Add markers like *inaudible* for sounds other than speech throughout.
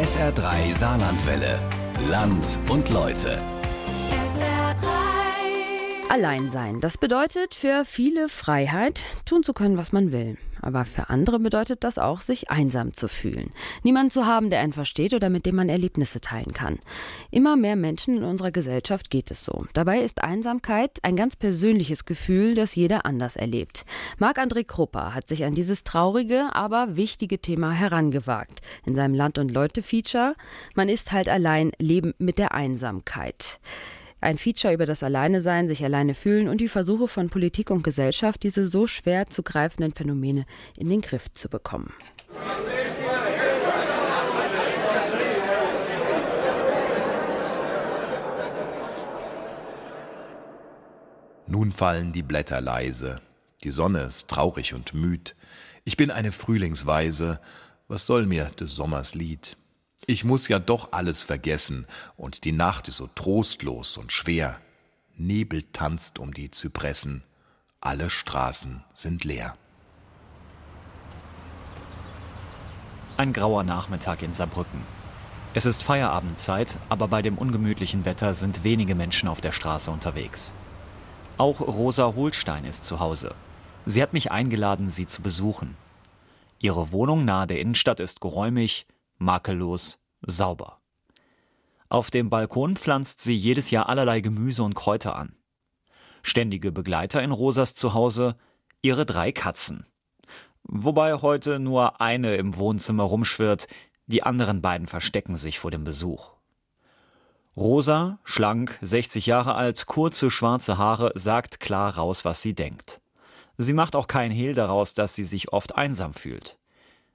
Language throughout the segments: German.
SR3 Saarlandwelle. Land und Leute. Allein sein. Das bedeutet für viele Freiheit, tun zu können, was man will. Aber für andere bedeutet das auch, sich einsam zu fühlen. Niemanden zu haben, der einen versteht oder mit dem man Erlebnisse teilen kann. Immer mehr Menschen in unserer Gesellschaft geht es so. Dabei ist Einsamkeit ein ganz persönliches Gefühl, das jeder anders erlebt. Marc-André Krupper hat sich an dieses traurige, aber wichtige Thema herangewagt. In seinem Land- und Leute-Feature Man ist halt allein, Leben mit der Einsamkeit. Ein Feature über das Alleinesein, sich alleine fühlen und die Versuche von Politik und Gesellschaft, diese so schwer zu greifenden Phänomene in den Griff zu bekommen. Nun fallen die Blätter leise, die Sonne ist traurig und müd. Ich bin eine Frühlingsweise, was soll mir des Sommers Lied? Ich muss ja doch alles vergessen, und die Nacht ist so trostlos und schwer. Nebel tanzt um die Zypressen, alle Straßen sind leer. Ein grauer Nachmittag in Saarbrücken. Es ist Feierabendzeit, aber bei dem ungemütlichen Wetter sind wenige Menschen auf der Straße unterwegs. Auch Rosa Holstein ist zu Hause. Sie hat mich eingeladen, sie zu besuchen. Ihre Wohnung nahe der Innenstadt ist geräumig, makellos, sauber. Auf dem Balkon pflanzt sie jedes Jahr allerlei Gemüse und Kräuter an. Ständige Begleiter in Rosas Zuhause ihre drei Katzen. Wobei heute nur eine im Wohnzimmer rumschwirrt, die anderen beiden verstecken sich vor dem Besuch. Rosa, schlank, 60 Jahre alt, kurze schwarze Haare, sagt klar raus, was sie denkt. Sie macht auch kein Hehl daraus, dass sie sich oft einsam fühlt.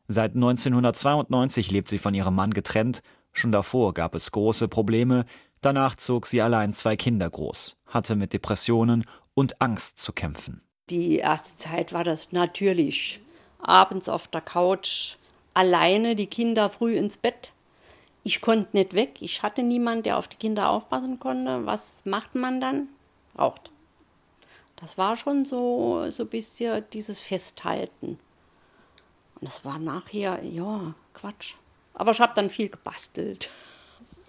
Seit 1992 lebt sie von ihrem Mann getrennt. Schon davor gab es große Probleme. Danach zog sie allein zwei Kinder groß, hatte mit Depressionen und Angst zu kämpfen. Die erste Zeit war das natürlich. Abends auf der Couch, alleine, die Kinder früh ins Bett. Ich konnte nicht weg. Ich hatte niemanden, der auf die Kinder aufpassen konnte. Was macht man dann? Raucht. Das war schon so, so ein bisschen dieses Festhalten. Und das war nachher, ja, Quatsch. Aber ich habe dann viel gebastelt.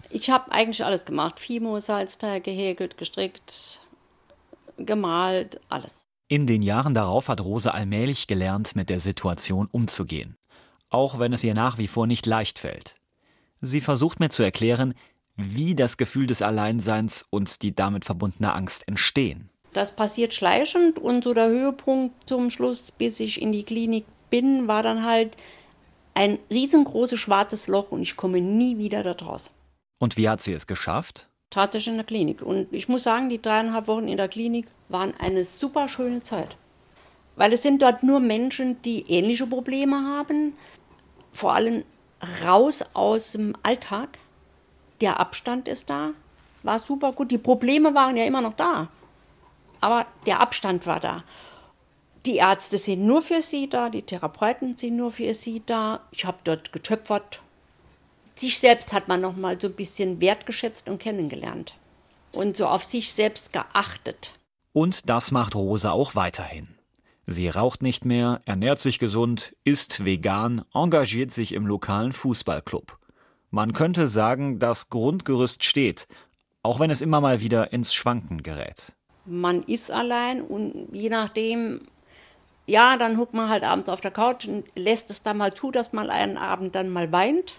Ich habe eigentlich alles gemacht. Fimo, Salzteig, gehäkelt, gestrickt, gemalt, alles. In den Jahren darauf hat Rose allmählich gelernt, mit der Situation umzugehen. Auch wenn es ihr nach wie vor nicht leicht fällt. Sie versucht mir zu erklären, wie das Gefühl des Alleinseins und die damit verbundene Angst entstehen. Das passiert schleichend und so der Höhepunkt zum Schluss, bis ich in die Klinik bin, war dann halt ein riesengroßes schwarzes Loch und ich komme nie wieder da draus. Und wie hat sie es geschafft? Tatsächlich in der Klinik. Und ich muss sagen, die dreieinhalb Wochen in der Klinik waren eine super schöne Zeit. Weil es sind dort nur Menschen, die ähnliche Probleme haben, vor allem raus aus dem Alltag. Der Abstand ist da, war super gut. Die Probleme waren ja immer noch da, aber der Abstand war da. Die Ärzte sind nur für sie da, die Therapeuten sind nur für sie da. Ich habe dort getöpfert. Sich selbst hat man noch mal so ein bisschen wertgeschätzt und kennengelernt und so auf sich selbst geachtet. Und das macht Rosa auch weiterhin. Sie raucht nicht mehr, ernährt sich gesund, isst vegan, engagiert sich im lokalen Fußballclub. Man könnte sagen, das Grundgerüst steht, auch wenn es immer mal wieder ins Schwanken gerät. Man ist allein und je nachdem, ja, dann huckt man halt abends auf der Couch und lässt es dann mal zu, dass man einen Abend dann mal weint.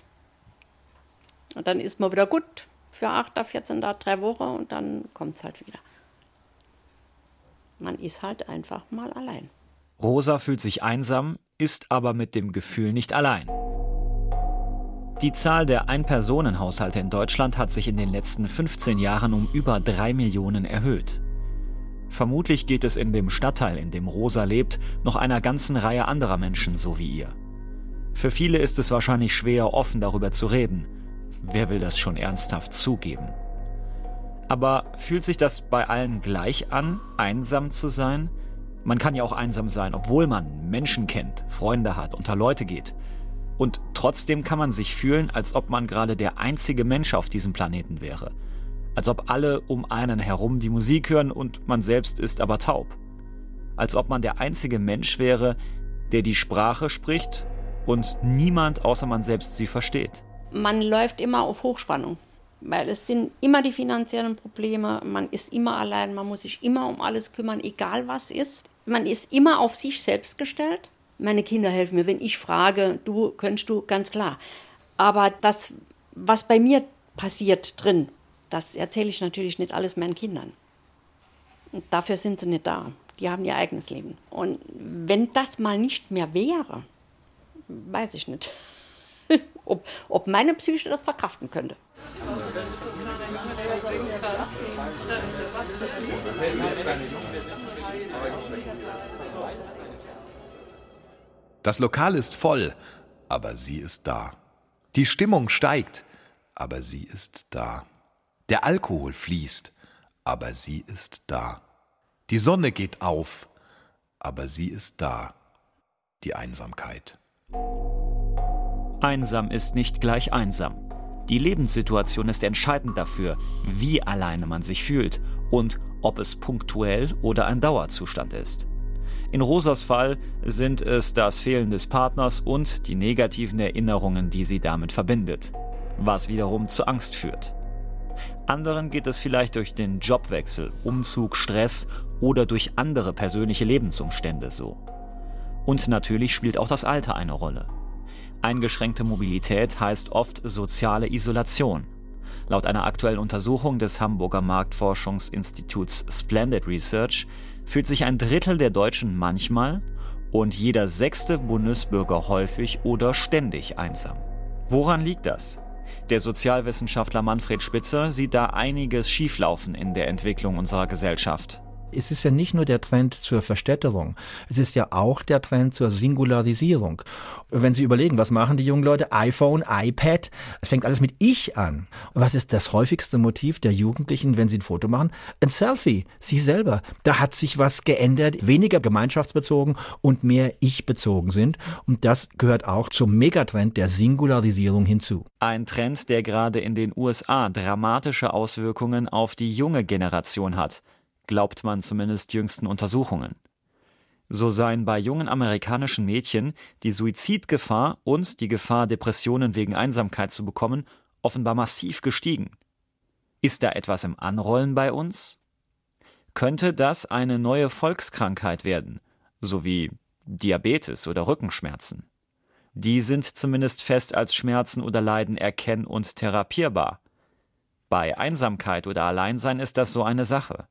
Und dann ist man wieder gut für 8, 14, drei Wochen und dann kommt es halt wieder. Man ist halt einfach mal allein. Rosa fühlt sich einsam, ist aber mit dem Gefühl nicht allein. Die Zahl der Ein-Personen-Haushalte in Deutschland hat sich in den letzten 15 Jahren um über drei Millionen erhöht. Vermutlich geht es in dem Stadtteil, in dem Rosa lebt, noch einer ganzen Reihe anderer Menschen so wie ihr. Für viele ist es wahrscheinlich schwer, offen darüber zu reden. Wer will das schon ernsthaft zugeben? Aber fühlt sich das bei allen gleich an, einsam zu sein? Man kann ja auch einsam sein, obwohl man Menschen kennt, Freunde hat, unter Leute geht. Und trotzdem kann man sich fühlen, als ob man gerade der einzige Mensch auf diesem Planeten wäre – als ob alle um einen herum die Musik hören und man selbst ist aber taub. Als ob man der einzige Mensch wäre, der die Sprache spricht und niemand außer man selbst sie versteht. Man läuft immer auf Hochspannung, weil es sind immer die finanziellen Probleme, man ist immer allein, man muss sich immer um alles kümmern, egal was ist. Man ist immer auf sich selbst gestellt. Meine Kinder helfen mir, wenn ich frage, du könntest du, ganz klar. Aber das, was bei mir passiert drin, das erzähle ich natürlich nicht alles meinen Kindern. Und dafür sind sie nicht da. Die haben ihr eigenes Leben. Und wenn das mal nicht mehr wäre, weiß ich nicht, *laughs* ob, ob meine Psyche das verkraften könnte. Das Lokal ist voll, aber sie ist da. Die Stimmung steigt, aber sie ist da. Der Alkohol fließt, aber sie ist da. Die Sonne geht auf, aber sie ist da. Die Einsamkeit. Einsam ist nicht gleich einsam. Die Lebenssituation ist entscheidend dafür, wie alleine man sich fühlt und ob es punktuell oder ein Dauerzustand ist. In Rosas Fall sind es das Fehlen des Partners und die negativen Erinnerungen, die sie damit verbindet, was wiederum zu Angst führt. Anderen geht es vielleicht durch den Jobwechsel, Umzug, Stress oder durch andere persönliche Lebensumstände so. Und natürlich spielt auch das Alter eine Rolle. Eingeschränkte Mobilität heißt oft soziale Isolation. Laut einer aktuellen Untersuchung des Hamburger Marktforschungsinstituts Splendid Research fühlt sich ein Drittel der Deutschen manchmal und jeder sechste Bundesbürger häufig oder ständig einsam. Woran liegt das? Der Sozialwissenschaftler Manfred Spitzer sieht da einiges schieflaufen in der Entwicklung unserer Gesellschaft es ist ja nicht nur der Trend zur Verstädterung, es ist ja auch der Trend zur Singularisierung. Wenn Sie überlegen, was machen die jungen Leute? iPhone, iPad, es fängt alles mit Ich an. Was ist das häufigste Motiv der Jugendlichen, wenn sie ein Foto machen? Ein Selfie, sie selber. Da hat sich was geändert, weniger gemeinschaftsbezogen und mehr Ich-bezogen sind. Und das gehört auch zum Megatrend der Singularisierung hinzu. Ein Trend, der gerade in den USA dramatische Auswirkungen auf die junge Generation hat glaubt man zumindest jüngsten Untersuchungen. So seien bei jungen amerikanischen Mädchen die Suizidgefahr und die Gefahr, Depressionen wegen Einsamkeit zu bekommen, offenbar massiv gestiegen. Ist da etwas im Anrollen bei uns? Könnte das eine neue Volkskrankheit werden, so wie Diabetes oder Rückenschmerzen? Die sind zumindest fest als Schmerzen oder Leiden erkenn- und therapierbar. Bei Einsamkeit oder Alleinsein ist das so eine Sache.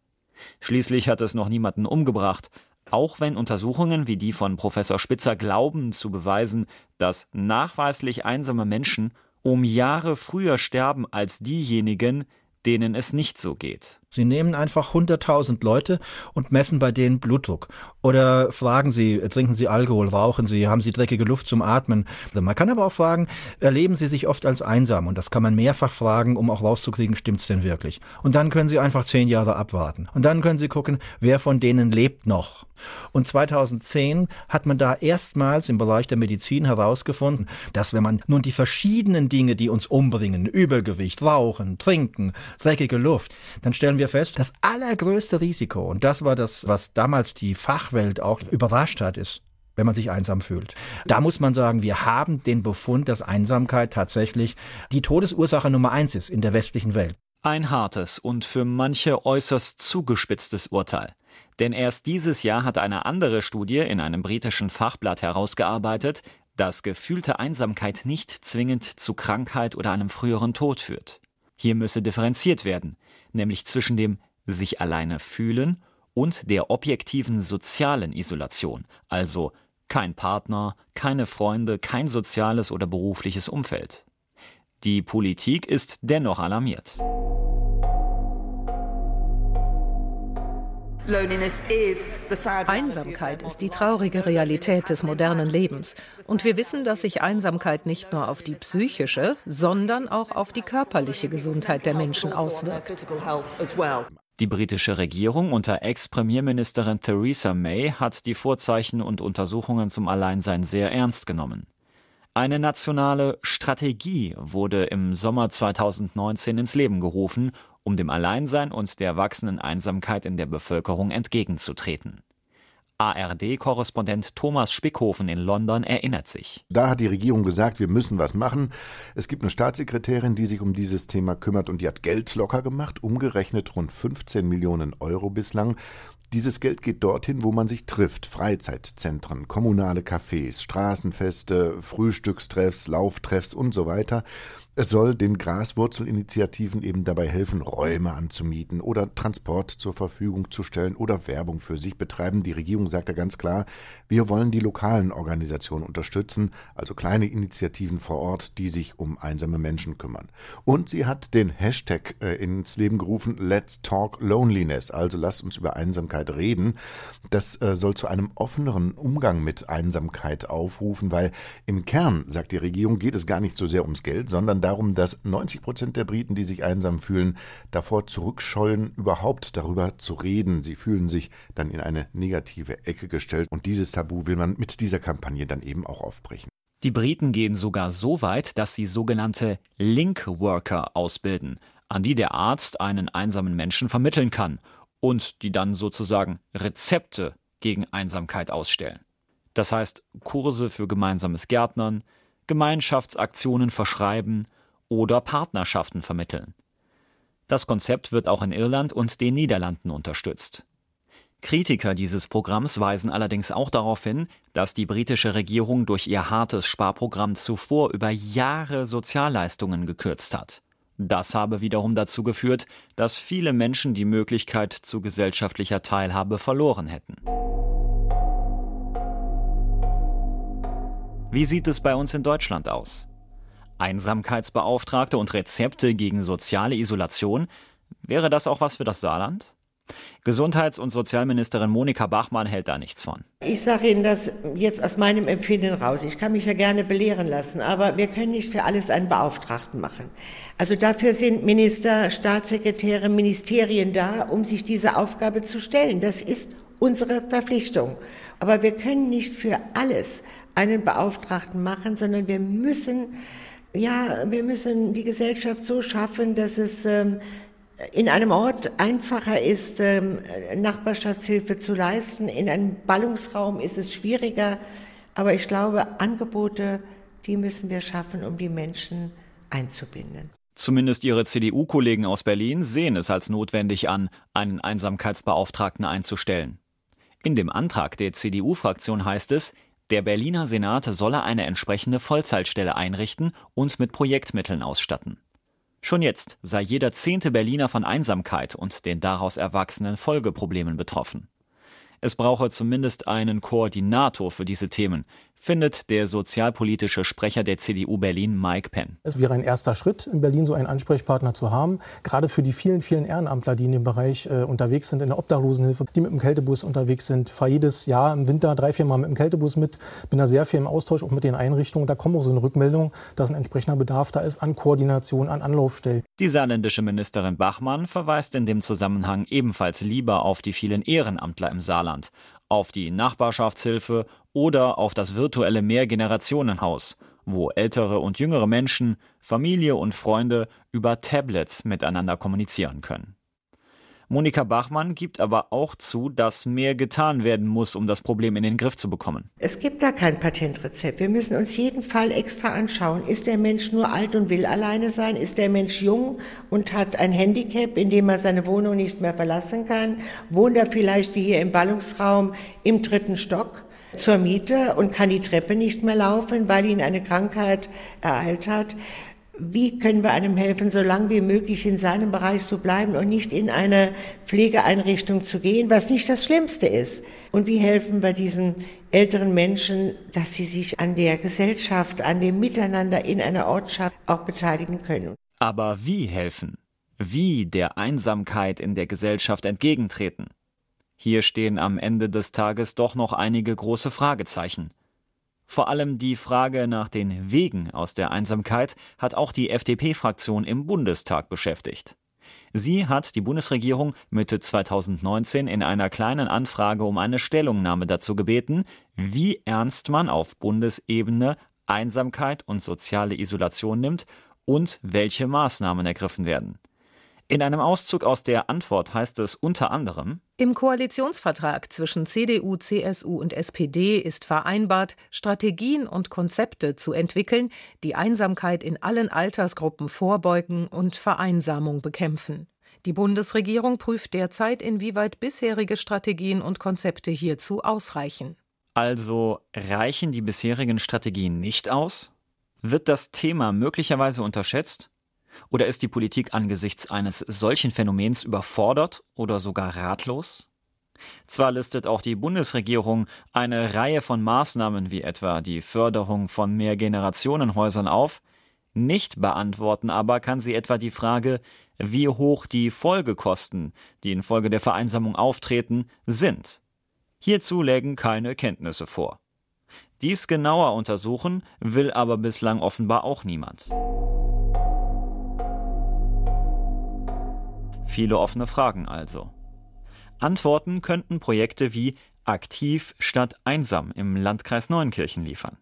Schließlich hat es noch niemanden umgebracht, auch wenn Untersuchungen wie die von Professor Spitzer glauben zu beweisen, dass nachweislich einsame Menschen um Jahre früher sterben als diejenigen, denen es nicht so geht. Sie nehmen einfach 100.000 Leute und messen bei denen Blutdruck. Oder fragen Sie, trinken Sie Alkohol, rauchen Sie, haben Sie dreckige Luft zum Atmen. Man kann aber auch fragen, erleben Sie sich oft als einsam? Und das kann man mehrfach fragen, um auch rauszukriegen, stimmt's denn wirklich? Und dann können Sie einfach zehn Jahre abwarten. Und dann können Sie gucken, wer von denen lebt noch. Und 2010 hat man da erstmals im Bereich der Medizin herausgefunden, dass wenn man nun die verschiedenen Dinge, die uns umbringen, Übergewicht, Rauchen, Trinken, dreckige Luft, dann stellen wir fest, das allergrößte Risiko, und das war das, was damals die Fachwelt auch überrascht hat, ist, wenn man sich einsam fühlt. Da muss man sagen, wir haben den Befund, dass Einsamkeit tatsächlich die Todesursache Nummer eins ist in der westlichen Welt. Ein hartes und für manche äußerst zugespitztes Urteil. Denn erst dieses Jahr hat eine andere Studie in einem britischen Fachblatt herausgearbeitet, dass gefühlte Einsamkeit nicht zwingend zu Krankheit oder einem früheren Tod führt. Hier müsse differenziert werden, nämlich zwischen dem sich alleine fühlen und der objektiven sozialen Isolation, also kein Partner, keine Freunde, kein soziales oder berufliches Umfeld. Die Politik ist dennoch alarmiert. Einsamkeit ist die traurige Realität des modernen Lebens. Und wir wissen, dass sich Einsamkeit nicht nur auf die psychische, sondern auch auf die körperliche Gesundheit der Menschen auswirkt. Die britische Regierung unter Ex-Premierministerin Theresa May hat die Vorzeichen und Untersuchungen zum Alleinsein sehr ernst genommen. Eine nationale Strategie wurde im Sommer 2019 ins Leben gerufen, um dem Alleinsein und der wachsenden Einsamkeit in der Bevölkerung entgegenzutreten. ARD-Korrespondent Thomas Spickhofen in London erinnert sich. Da hat die Regierung gesagt, wir müssen was machen. Es gibt eine Staatssekretärin, die sich um dieses Thema kümmert und die hat Geld locker gemacht, umgerechnet rund 15 Millionen Euro bislang. Dieses Geld geht dorthin, wo man sich trifft. Freizeitzentren, kommunale Cafés, Straßenfeste, Frühstückstreffs, Lauftreffs und so weiter. Es soll den Graswurzelinitiativen eben dabei helfen, Räume anzumieten oder Transport zur Verfügung zu stellen oder Werbung für sich betreiben. Die Regierung sagt ja ganz klar, wir wollen die lokalen Organisationen unterstützen, also kleine Initiativen vor Ort, die sich um einsame Menschen kümmern. Und sie hat den Hashtag äh, ins Leben gerufen, Let's Talk Loneliness, also lasst uns über Einsamkeit reden. Das äh, soll zu einem offeneren Umgang mit Einsamkeit aufrufen, weil im Kern, sagt die Regierung, geht es gar nicht so sehr ums Geld, sondern darum, dass 90 Prozent der Briten, die sich einsam fühlen, davor zurückscheuen, überhaupt darüber zu reden. Sie fühlen sich dann in eine negative Ecke gestellt und dieses Tabu will man mit dieser Kampagne dann eben auch aufbrechen. Die Briten gehen sogar so weit, dass sie sogenannte Link-Worker ausbilden, an die der Arzt einen einsamen Menschen vermitteln kann und die dann sozusagen Rezepte gegen Einsamkeit ausstellen. Das heißt Kurse für gemeinsames Gärtnern, Gemeinschaftsaktionen verschreiben, oder Partnerschaften vermitteln. Das Konzept wird auch in Irland und den Niederlanden unterstützt. Kritiker dieses Programms weisen allerdings auch darauf hin, dass die britische Regierung durch ihr hartes Sparprogramm zuvor über Jahre Sozialleistungen gekürzt hat. Das habe wiederum dazu geführt, dass viele Menschen die Möglichkeit zu gesellschaftlicher Teilhabe verloren hätten. Wie sieht es bei uns in Deutschland aus? Einsamkeitsbeauftragte und Rezepte gegen soziale Isolation. Wäre das auch was für das Saarland? Gesundheits- und Sozialministerin Monika Bachmann hält da nichts von. Ich sage Ihnen das jetzt aus meinem Empfinden raus. Ich kann mich ja gerne belehren lassen, aber wir können nicht für alles einen Beauftragten machen. Also dafür sind Minister, Staatssekretäre, Ministerien da, um sich diese Aufgabe zu stellen. Das ist unsere Verpflichtung. Aber wir können nicht für alles einen Beauftragten machen, sondern wir müssen ja, wir müssen die Gesellschaft so schaffen, dass es ähm, in einem Ort einfacher ist, ähm, Nachbarschaftshilfe zu leisten. In einem Ballungsraum ist es schwieriger. Aber ich glaube, Angebote, die müssen wir schaffen, um die Menschen einzubinden. Zumindest ihre CDU-Kollegen aus Berlin sehen es als notwendig an, einen Einsamkeitsbeauftragten einzustellen. In dem Antrag der CDU-Fraktion heißt es, der Berliner Senat solle eine entsprechende Vollzeitstelle einrichten und mit Projektmitteln ausstatten. Schon jetzt sei jeder zehnte Berliner von Einsamkeit und den daraus erwachsenen Folgeproblemen betroffen. Es brauche zumindest einen Koordinator für diese Themen, findet der sozialpolitische Sprecher der CDU Berlin, Mike Penn. Es wäre ein erster Schritt, in Berlin so einen Ansprechpartner zu haben, gerade für die vielen, vielen Ehrenamtler, die in dem Bereich äh, unterwegs sind, in der Obdachlosenhilfe, die mit dem Kältebus unterwegs sind. Fahre jedes Jahr im Winter drei, vier Mal mit dem Kältebus mit, bin da sehr viel im Austausch, auch mit den Einrichtungen. Da kommt auch so eine Rückmeldung, dass ein entsprechender Bedarf da ist an Koordination, an Anlaufstellen. Die saarländische Ministerin Bachmann verweist in dem Zusammenhang ebenfalls lieber auf die vielen Ehrenamtler im Saarland, auf die Nachbarschaftshilfe oder auf das virtuelle Mehrgenerationenhaus, wo ältere und jüngere Menschen, Familie und Freunde über Tablets miteinander kommunizieren können. Monika Bachmann gibt aber auch zu, dass mehr getan werden muss, um das Problem in den Griff zu bekommen. Es gibt da kein Patentrezept. Wir müssen uns jeden Fall extra anschauen. Ist der Mensch nur alt und will alleine sein? Ist der Mensch jung und hat ein Handicap, in dem er seine Wohnung nicht mehr verlassen kann? Wohnt er vielleicht wie hier im Ballungsraum im dritten Stock? zur Miete und kann die Treppe nicht mehr laufen, weil ihn eine Krankheit ereilt hat wie können wir einem helfen, so lange wie möglich in seinem Bereich zu bleiben und nicht in eine Pflegeeinrichtung zu gehen, was nicht das Schlimmste ist. Und wie helfen wir diesen älteren Menschen, dass sie sich an der Gesellschaft, an dem Miteinander in einer Ortschaft auch beteiligen können. Aber wie helfen? Wie der Einsamkeit in der Gesellschaft entgegentreten? Hier stehen am Ende des Tages doch noch einige große Fragezeichen. Vor allem die Frage nach den Wegen aus der Einsamkeit hat auch die FDP-Fraktion im Bundestag beschäftigt. Sie hat die Bundesregierung Mitte 2019 in einer kleinen Anfrage um eine Stellungnahme dazu gebeten, wie ernst man auf Bundesebene Einsamkeit und soziale Isolation nimmt und welche Maßnahmen ergriffen werden. In einem Auszug aus der Antwort heißt es unter anderem Im Koalitionsvertrag zwischen CDU, CSU und SPD ist vereinbart, Strategien und Konzepte zu entwickeln, die Einsamkeit in allen Altersgruppen vorbeugen und Vereinsamung bekämpfen. Die Bundesregierung prüft derzeit, inwieweit bisherige Strategien und Konzepte hierzu ausreichen. Also reichen die bisherigen Strategien nicht aus? Wird das Thema möglicherweise unterschätzt? Oder ist die Politik angesichts eines solchen Phänomens überfordert oder sogar ratlos? Zwar listet auch die Bundesregierung eine Reihe von Maßnahmen wie etwa die Förderung von Mehrgenerationenhäusern auf, nicht beantworten aber kann sie etwa die Frage, wie hoch die Folgekosten, die infolge der Vereinsamung auftreten, sind. Hierzu lägen keine Kenntnisse vor. Dies genauer untersuchen will aber bislang offenbar auch niemand. Viele offene Fragen also. Antworten könnten Projekte wie Aktiv statt einsam im Landkreis Neunkirchen liefern.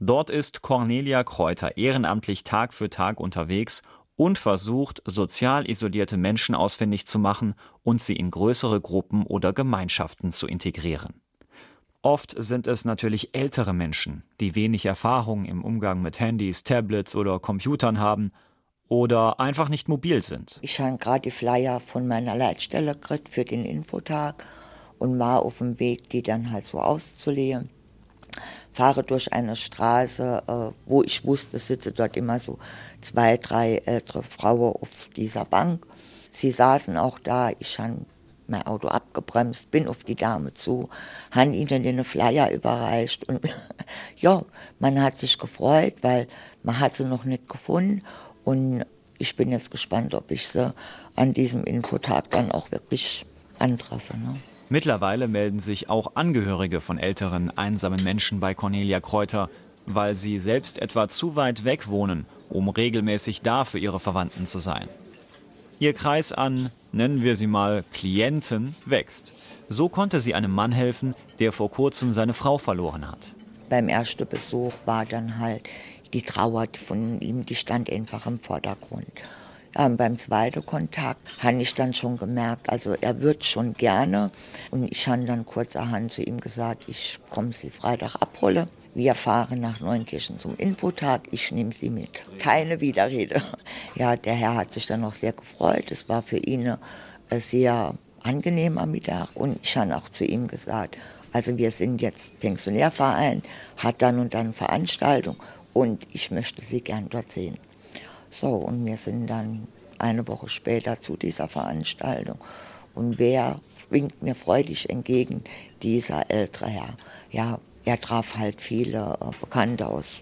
Dort ist Cornelia Kräuter ehrenamtlich Tag für Tag unterwegs und versucht, sozial isolierte Menschen ausfindig zu machen und sie in größere Gruppen oder Gemeinschaften zu integrieren. Oft sind es natürlich ältere Menschen, die wenig Erfahrung im Umgang mit Handys, Tablets oder Computern haben oder einfach nicht mobil sind. Ich habe gerade die Flyer von meiner Leitstelle gekriegt für den Infotag und war auf dem Weg, die dann halt so auszulegen. Fahre durch eine Straße, äh, wo ich wusste, sitzen dort immer so zwei, drei ältere Frauen auf dieser Bank. Sie saßen auch da, ich habe mein Auto abgebremst, bin auf die Dame zu, habe ihnen den Flyer überreicht und *laughs* ja, man hat sich gefreut, weil man hat sie noch nicht gefunden und ich bin jetzt gespannt, ob ich sie an diesem Infotag dann auch wirklich antreffe. Ne? Mittlerweile melden sich auch Angehörige von älteren, einsamen Menschen bei Cornelia Kräuter, weil sie selbst etwa zu weit weg wohnen, um regelmäßig da für ihre Verwandten zu sein. Ihr Kreis an, nennen wir sie mal Klienten, wächst. So konnte sie einem Mann helfen, der vor kurzem seine Frau verloren hat. Beim ersten Besuch war dann halt die Trauer von ihm, die stand einfach im Vordergrund. Und beim zweiten Kontakt habe ich dann schon gemerkt, also er wird schon gerne. Und ich habe dann kurzerhand zu ihm gesagt, ich komme Sie Freitag abhole. Wir fahren nach Neunkirchen zum Infotag, ich nehme Sie mit. Keine Widerrede. *laughs* Ja, der Herr hat sich dann noch sehr gefreut. Es war für ihn ein sehr angenehmer Mittag. Und ich habe auch zu ihm gesagt, also wir sind jetzt Pensionärverein, hat dann und dann Veranstaltung und ich möchte Sie gern dort sehen. So, und wir sind dann eine Woche später zu dieser Veranstaltung. Und wer winkt mir freudig entgegen? Dieser ältere Herr. Ja, er traf halt viele äh, Bekannte aus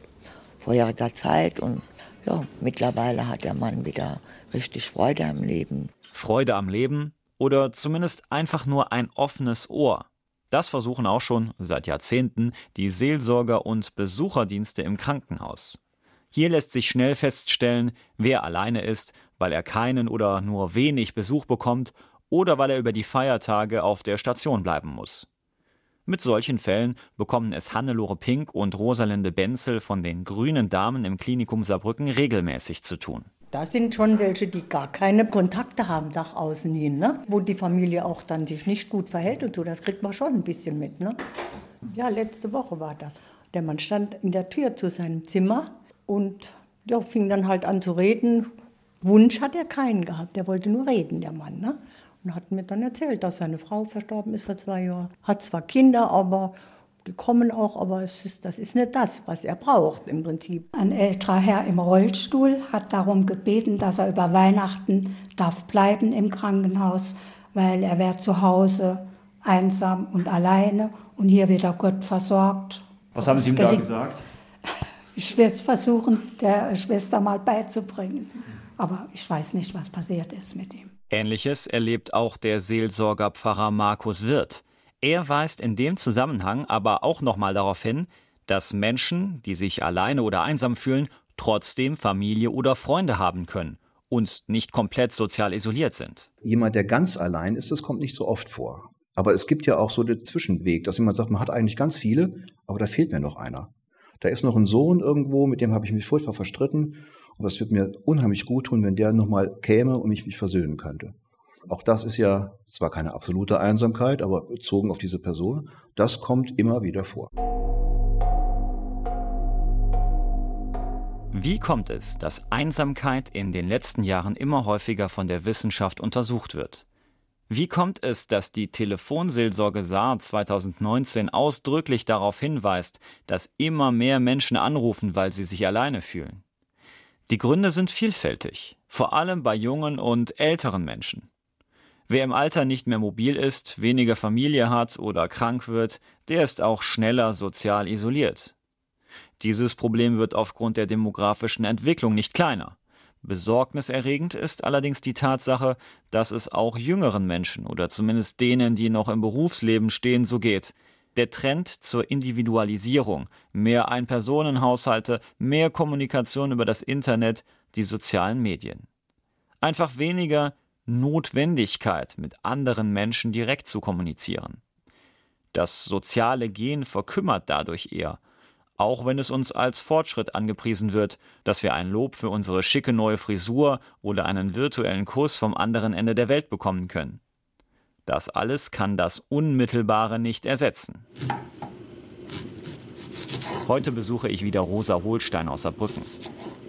vorheriger Zeit und ja, mittlerweile hat der Mann wieder richtig Freude am Leben. Freude am Leben oder zumindest einfach nur ein offenes Ohr. Das versuchen auch schon seit Jahrzehnten die Seelsorger und Besucherdienste im Krankenhaus. Hier lässt sich schnell feststellen, wer alleine ist, weil er keinen oder nur wenig Besuch bekommt oder weil er über die Feiertage auf der Station bleiben muss. Mit solchen Fällen bekommen es Hannelore Pink und Rosalinde Benzel von den Grünen Damen im Klinikum Saarbrücken regelmäßig zu tun. Da sind schon welche, die gar keine Kontakte haben nach außen hin, ne? wo die Familie auch dann sich nicht gut verhält und so. Das kriegt man schon ein bisschen mit. Ne? Ja, letzte Woche war das. Der Mann stand in der Tür zu seinem Zimmer und ja, fing dann halt an zu reden. Wunsch hat er keinen gehabt, der wollte nur reden, der Mann. Ne? Und hat mir dann erzählt, dass seine Frau verstorben ist vor zwei Jahren. Hat zwar Kinder, aber die kommen auch, aber ist, das ist nicht das, was er braucht im Prinzip. Ein älterer Herr im Rollstuhl hat darum gebeten, dass er über Weihnachten darf bleiben im Krankenhaus, weil er wäre zu Hause einsam und alleine und hier wird er Gott versorgt. Was haben Sie ihm da gesagt? Ich werde es versuchen, der Schwester mal beizubringen. Aber ich weiß nicht, was passiert ist mit ihm. Ähnliches erlebt auch der Seelsorger Pfarrer Markus Wirth. Er weist in dem Zusammenhang aber auch nochmal darauf hin, dass Menschen, die sich alleine oder einsam fühlen, trotzdem Familie oder Freunde haben können und nicht komplett sozial isoliert sind. Jemand, der ganz allein ist, das kommt nicht so oft vor. Aber es gibt ja auch so den Zwischenweg, dass jemand sagt, man hat eigentlich ganz viele, aber da fehlt mir noch einer. Da ist noch ein Sohn irgendwo, mit dem habe ich mich furchtbar verstritten. Aber es wird mir unheimlich gut tun, wenn der nochmal käme und mich, mich versöhnen könnte. Auch das ist ja zwar keine absolute Einsamkeit, aber bezogen auf diese Person, das kommt immer wieder vor. Wie kommt es, dass Einsamkeit in den letzten Jahren immer häufiger von der Wissenschaft untersucht wird? Wie kommt es, dass die Telefonseelsorge Saar 2019 ausdrücklich darauf hinweist, dass immer mehr Menschen anrufen, weil sie sich alleine fühlen? Die Gründe sind vielfältig, vor allem bei jungen und älteren Menschen. Wer im Alter nicht mehr mobil ist, weniger Familie hat oder krank wird, der ist auch schneller sozial isoliert. Dieses Problem wird aufgrund der demografischen Entwicklung nicht kleiner. Besorgniserregend ist allerdings die Tatsache, dass es auch jüngeren Menschen oder zumindest denen, die noch im Berufsleben stehen, so geht. Der Trend zur Individualisierung, mehr Einpersonenhaushalte, mehr Kommunikation über das Internet, die sozialen Medien. Einfach weniger Notwendigkeit, mit anderen Menschen direkt zu kommunizieren. Das soziale Gen verkümmert dadurch eher, auch wenn es uns als Fortschritt angepriesen wird, dass wir ein Lob für unsere schicke neue Frisur oder einen virtuellen Kuss vom anderen Ende der Welt bekommen können. Das alles kann das Unmittelbare nicht ersetzen. Heute besuche ich wieder Rosa Hohlstein aus Saarbrücken.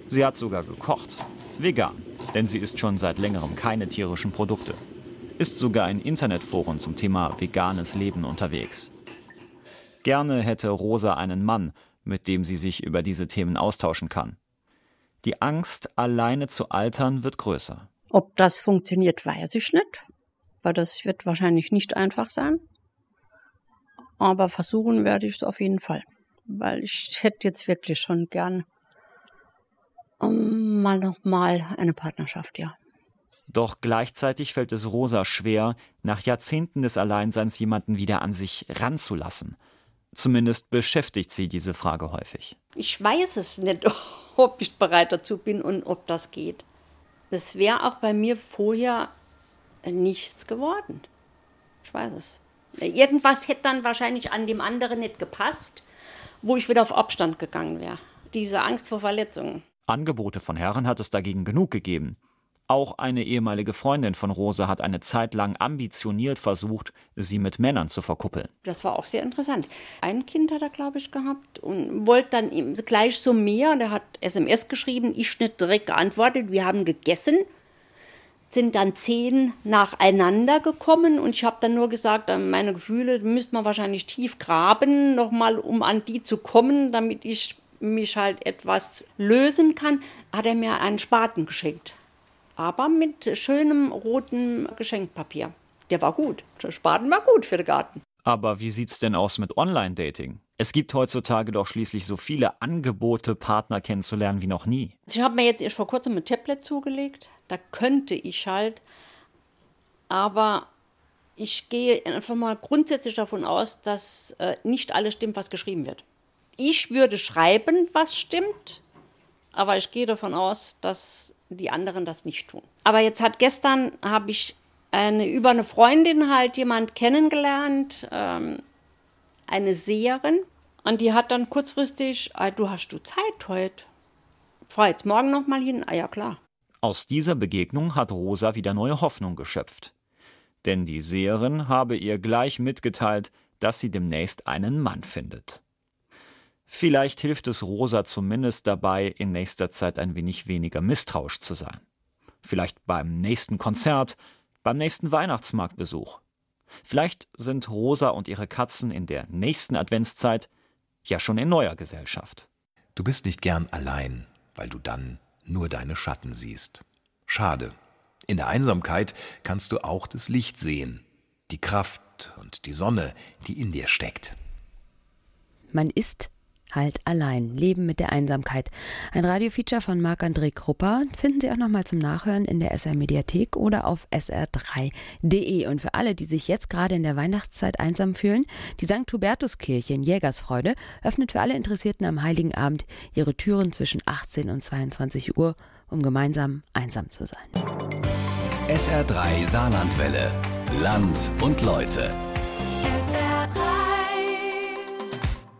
Sie hat sogar gekocht. Vegan denn sie isst schon seit längerem keine tierischen Produkte. Ist sogar in Internetforen zum Thema veganes Leben unterwegs. Gerne hätte Rosa einen Mann, mit dem sie sich über diese Themen austauschen kann. Die Angst, alleine zu altern, wird größer. Ob das funktioniert, weiß ich nicht, weil das wird wahrscheinlich nicht einfach sein. Aber versuchen werde ich es auf jeden Fall, weil ich hätte jetzt wirklich schon gern mal nochmal eine Partnerschaft, ja. Doch gleichzeitig fällt es Rosa schwer, nach Jahrzehnten des Alleinseins jemanden wieder an sich ranzulassen. Zumindest beschäftigt sie diese Frage häufig. Ich weiß es nicht, *laughs* ob ich bereit dazu bin und ob das geht. Es wäre auch bei mir vorher nichts geworden. Ich weiß es. Irgendwas hätte dann wahrscheinlich an dem anderen nicht gepasst, wo ich wieder auf Abstand gegangen wäre. Diese Angst vor Verletzungen. Angebote von Herren hat es dagegen genug gegeben. Auch eine ehemalige Freundin von Rosa hat eine Zeit lang ambitioniert versucht, sie mit Männern zu verkuppeln. Das war auch sehr interessant. Ein Kind hat er, glaube ich, gehabt und wollte dann gleich so mehr. Und er hat SMS geschrieben, ich nicht direkt geantwortet. Wir haben gegessen, sind dann zehn nacheinander gekommen und ich habe dann nur gesagt, meine Gefühle müsste man wahrscheinlich tief graben, nochmal, um an die zu kommen, damit ich mich halt etwas lösen kann, hat er mir einen Spaten geschenkt. Aber mit schönem rotem Geschenkpapier. Der war gut. Der Spaten war gut für den Garten. Aber wie sieht's denn aus mit Online-Dating? Es gibt heutzutage doch schließlich so viele Angebote, Partner kennenzulernen wie noch nie. Ich habe mir jetzt erst vor kurzem ein Tablet zugelegt. Da könnte ich halt. Aber ich gehe einfach mal grundsätzlich davon aus, dass äh, nicht alles stimmt, was geschrieben wird. Ich würde schreiben, was stimmt, aber ich gehe davon aus, dass die anderen das nicht tun. Aber jetzt hat gestern habe ich eine, über eine Freundin halt jemand kennengelernt, ähm, eine Seherin, und die hat dann kurzfristig, du hast du Zeit heute? Fahr jetzt morgen noch mal hin? Ah ja, klar. Aus dieser Begegnung hat Rosa wieder neue Hoffnung geschöpft. Denn die Seherin habe ihr gleich mitgeteilt, dass sie demnächst einen Mann findet. Vielleicht hilft es Rosa zumindest dabei, in nächster Zeit ein wenig weniger misstrauisch zu sein. Vielleicht beim nächsten Konzert, beim nächsten Weihnachtsmarktbesuch. Vielleicht sind Rosa und ihre Katzen in der nächsten Adventszeit ja schon in neuer Gesellschaft. Du bist nicht gern allein, weil du dann nur deine Schatten siehst. Schade. In der Einsamkeit kannst du auch das Licht sehen, die Kraft und die Sonne, die in dir steckt. Man ist halt allein. Leben mit der Einsamkeit. Ein Radiofeature von Marc-André Krupper finden Sie auch nochmal zum Nachhören in der SR Mediathek oder auf sr3.de. Und für alle, die sich jetzt gerade in der Weihnachtszeit einsam fühlen, die St. Hubertuskirche in Jägersfreude öffnet für alle Interessierten am Heiligen Abend ihre Türen zwischen 18 und 22 Uhr, um gemeinsam einsam zu sein. SR3 Saarlandwelle. Land und Leute. SR3